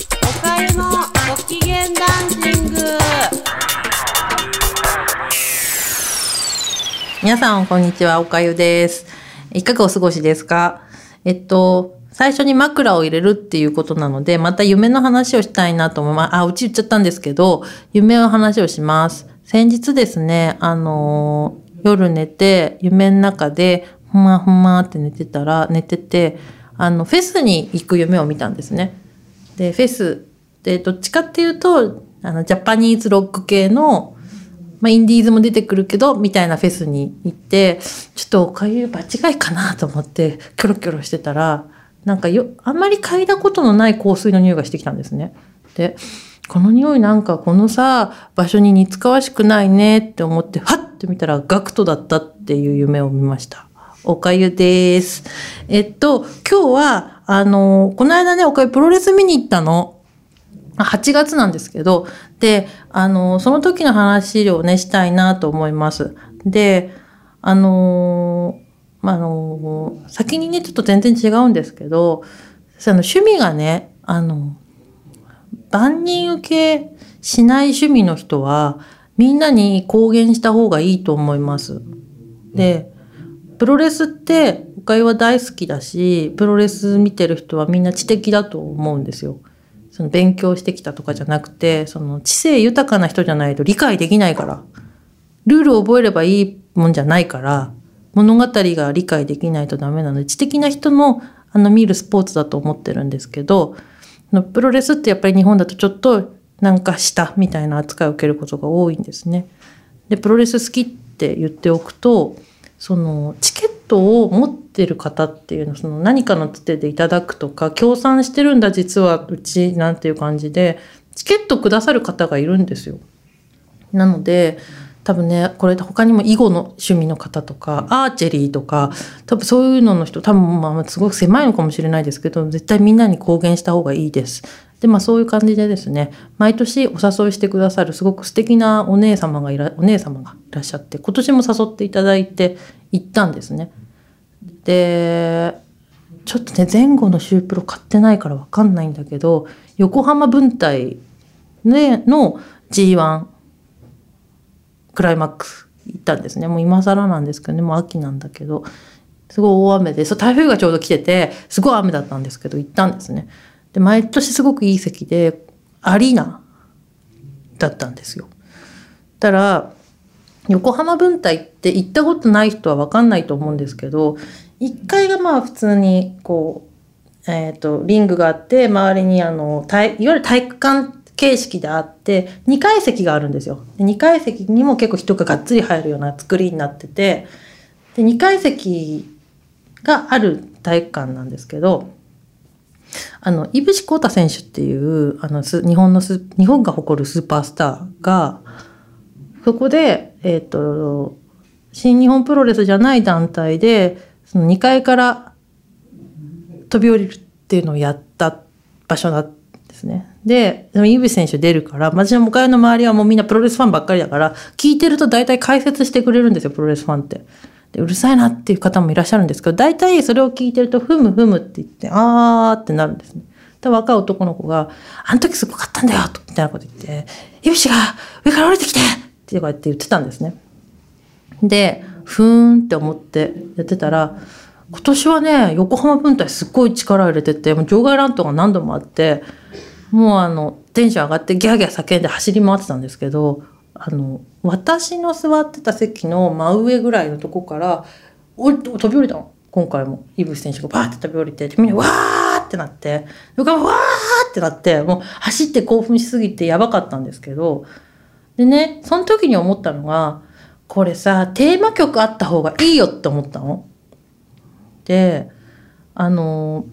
おかゆのご機嫌ダンシング皆さん、こんにちは。おかゆです。いかがお過ごしですか？えっと、最初に枕を入れるっていうことなので、また夢の話をしたいなと思います。あ、うち言っちゃったんですけど、夢の話をします。先日ですね、あのー夜寝て、夢の中で、ふまふまって寝てたら、寝てて、あの、フェスに行く夢を見たんですね。で、フェスで、どっちかっていうと、あの、ジャパニーズロック系の、まあ、インディーズも出てくるけど、みたいなフェスに行って、ちょっとおかゆ場違いかなと思って、キョロキョロしてたら、なんかよ、あんまり嗅いだことのない香水の匂いがしてきたんですね。で、この匂いなんかこのさ、場所に似つかわしくないねって思って、はって見たらガクトだったっていう夢を見ました。おかゆです。えっと、今日は、あの、この間ね、おかゆプロレス見に行ったの。8月なんですけど、で、あの、その時の話をね、したいなと思います。で、あの、まあ、あの、先にね、ちょっと全然違うんですけど、その趣味がね、あの、万人受けしない趣味の人は、みんなに公言した方がいいと思います。で、プロレスって、おかゆは大好きだし、プロレス見てる人はみんな知的だと思うんですよ。その勉強してきたとかじゃなくて、その知性豊かな人じゃないと理解できないから。ルールを覚えればいいもんじゃないから、物語が理解できないとダメなので、知的な人のあの見るスポーツだと思ってるんですけど、のプロレスってやっぱり日本だとちょっとなんかしたみたいな扱いを受けることが多いんですね。で、プロレス好きって言っておくと、そのチケットを持ってる方っていうのその何かのつてでいただくとか協賛してるんだ実はうちなんていう感じでチケットくださる方がいるんですよ。なので多分ねこれ他にも囲碁の趣味の方とかアーチェリーとか多分そういうのの人多分まあすごく狭いのかもしれないですけど絶対みんなに公言した方がいいです。でまあそういう感じでですね毎年お誘いしてくださるすごく素敵なお姉様がいらお姉様がいらっしゃって今年も誘っていただいて行ったんですね。でちょっとね前後のシュープロ買ってないから分かんないんだけど横浜分隊、ね、の G1 クライマックス行ったんですねもう今更なんですけどねもう秋なんだけどすごい大雨でそう台風がちょうど来ててすごい雨だったんですけど行ったんですね。で毎年すごくいい席でアリーナだったんですよ。たら横浜分隊って行ったことない人は分かんないと思うんですけど1階がまあ普通にこう、えー、とリングがあって周りにあのいわゆる体育館形式であって2階席があるんですよ。2階席にも結構人ががっつり入るような作りになっててで2階席がある体育館なんですけどあの、井渕幸太選手っていう、あの、す日本のス、日本が誇るスーパースターが、そこで、えっ、と、新日本プロレスじゃない団体で、その2階から飛び降りるっていうのをやった場所なんですね。で、でも井渕選手出るから、私の向かいの周りはもうみんなプロレスファンばっかりだから、聞いてると大体解説してくれるんですよ、プロレスファンって。でうるさいなっていう方もいらっしゃるんですけど、大体それを聞いてると、ふむふむって言って、あーってなるんですね。で、若い男の子が、あの時すごかったんだよみたいなこと言って、イブシが上から降りてきてってこうやって言ってたんですね。で、ふーんって思ってやってたら、今年はね、横浜分隊すっごい力入れてて、もう場外乱闘が何度もあって、もうあの、テンション上がってギャーギャー叫んで走り回ってたんですけど、あの、私の座ってた席の真上ぐらいのとこから、お飛び降りたの。今回も。イブス選手がバーって飛び降りて、みんなわーってなって、僕はわーってなって、もう走って興奮しすぎてやばかったんですけど、でね、その時に思ったのが、これさ、テーマ曲あった方がいいよって思ったの。で、あの、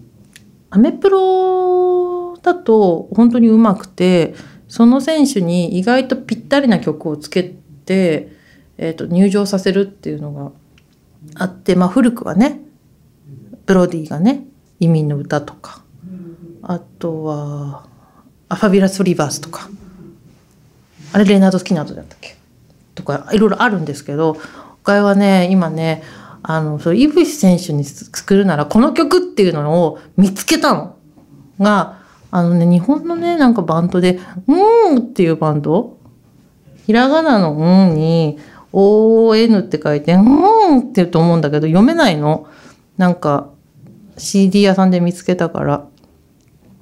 アメプロだと本当にうまくて、その選手に意外とぴったりな曲をつけて、えー、と入場させるっていうのがあって、まあ、古くはねブロディがね移民の歌とかあとはアファビュラス・リバースとかあれレナード・スキナードだったっけ？とかいろいろあるんですけど他はね今ねあのそうイブシ選手に作るならこの曲っていうのを見つけたのがあのね、日本のね、なんかバンドで、うんっていうバンドひらがなのうんに、ON って書いて、うんって言うと思うんだけど、読めないの。なんか、CD 屋さんで見つけたから。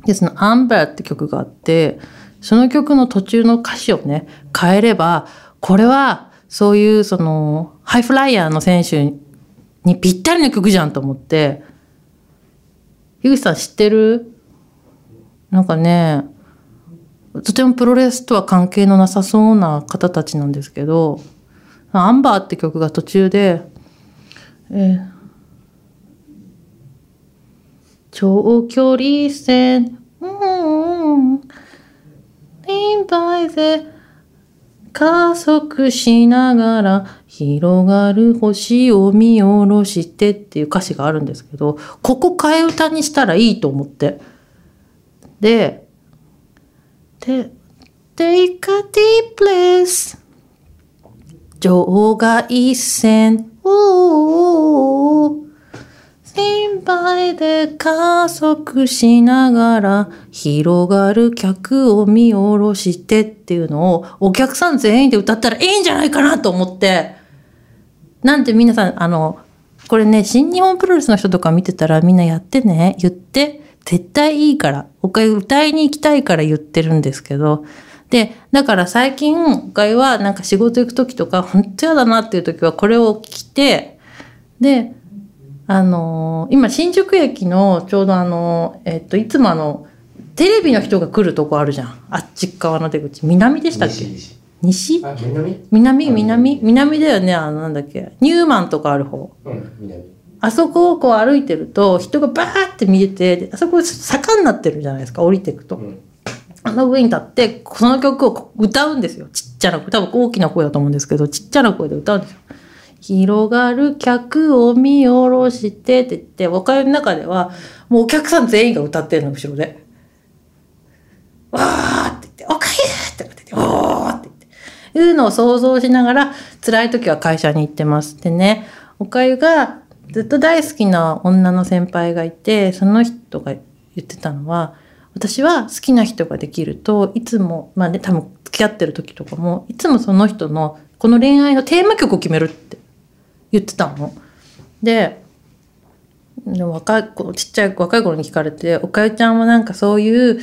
で、そのアンバーって曲があって、その曲の途中の歌詞をね、変えれば、これは、そういう、その、ハイフライヤーの選手にぴったりの曲じゃんと思って、樋口さん知ってる？なんかね、とてもプロレスとは関係のなさそうな方たちなんですけど、アンバーって曲が途中で、えー長距離線、うん、ピンバイで加速しながら広がる星を見下ろしてっていう歌詞があるんですけど、ここ替え歌にしたらいいと思って。で、で、Take a deep breath. 場外一線、おー心配で加速しながら広がる客を見下ろしてっていうのをお客さん全員で歌ったらいいんじゃないかなと思って。なんで皆さん、あの、これね、新日本プロレスの人とか見てたらみんなやってね、言って、絶対いいから。おかゆ歌いに行きたいから言ってるんですけど。で、だから最近、おかゆはなんか仕事行く時とか、本当やだなっていう時はこれを着て、で、あのー今新宿駅のちょうどあのーえっと、いつもあの、テレビの人が来るとこあるじゃん。あっち側の出口。南でしたっけ？西西？あ、南？南南？南だよね。あの、なんだっけ？ニューマンとかある方。うん、南。あそこをこう歩いてると人がバーって見えて、であそこ坂になってるじゃないですか、降りていくと。うん。あの上に立って、その曲を歌うんですよ。ちっちゃな声。多分大きな声だと思うんですけど、ちっちゃな声で歌うんですよ。広がる客を見下ろしてって言って、おかゆの中では、もうお客さん全員が歌ってるの、後ろで。わーって言って、おかゆって言って、おーって言って。いうのを想像しながら、辛い時は会社に行ってます。でね、おかゆがずっと大好きな女の先輩がいて、その人が言ってたのは、私は好きな人ができるといつもまあね多分付き合ってる時とかもいつもその人のこの恋愛のテーマ曲を決めるって言ってたの。ででも若い子ちっちゃい若い頃に聞かれて「おかゆちゃんはなんかそういう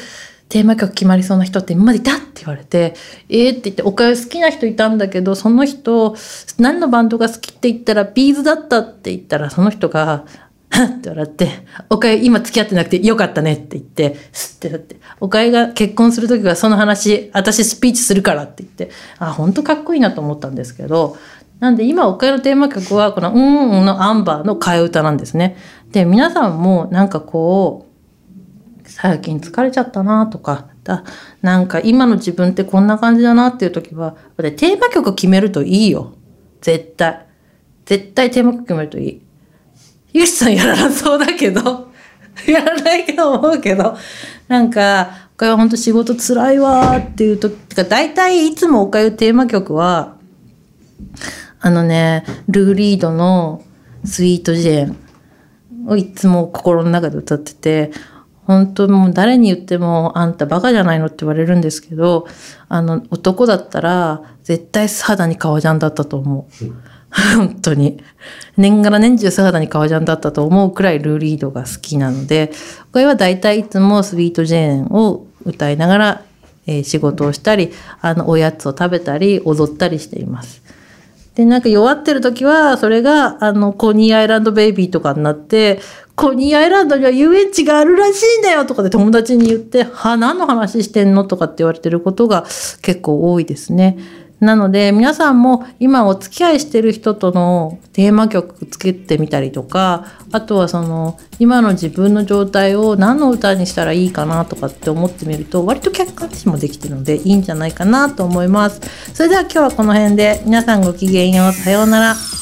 テーマ曲決まりそうな人って今までいた?」って言われて「えー?」って言って「おかゆ好きな人いたんだけどその人何のバンドが好きって言ったらビーズだった」って言ったらその人が って笑って、おかゆ今付き合ってなくてよかったねって言って、すってだって、おかゆが結婚するときはその話、私スピーチするからって言って、あ、本当かっこいいなと思ったんですけど、なんで今おかゆのテーマ曲はこのうんうんのアンバーの替え歌なんですね。で、皆さんもなんかこう、最近疲れちゃったなとか、だなんか今の自分ってこんな感じだなっていう時は、テーマ曲決めるといいよ。絶対。絶対テーマ曲決めるといい。ゆうしさんやらなそうだけど、やらないけど思うけど、なんか、おかゆは本当仕事辛いわっていうとてか大体いつもおかゆテーマ曲は、あのね、ルーリードのスイートジェーンをいつも心の中で歌ってて、本当もう誰に言ってもあんたバカじゃないのって言われるんですけど、あの男だったら絶対素肌に革ジャンだったと思う。本当に。年がら年中素肌に革ジャンだったと思うくらいルーリードが好きなので、これは大体いつもスイートジェーンを歌いながら、えー仕事をしたり、あの、おやつを食べたり、踊ったりしています。で、なんか弱ってる時は、それが、あの、コニーアイランドベイビーとかになって、コニーアイランドには遊園地があるらしいんだよとかで友達に言って、は、何の話してんのとかって言われてることが結構多いですね。なので、皆さんも今お付き合いしてる人とのテーマ曲つけてみたりとか、あとはその、今の自分の状態を何の歌にしたらいいかなとかって思ってみると、割と客観視もできてるのでいいんじゃないかなと思います。それでは今日はこの辺で、皆さんごきげんよう。さようなら。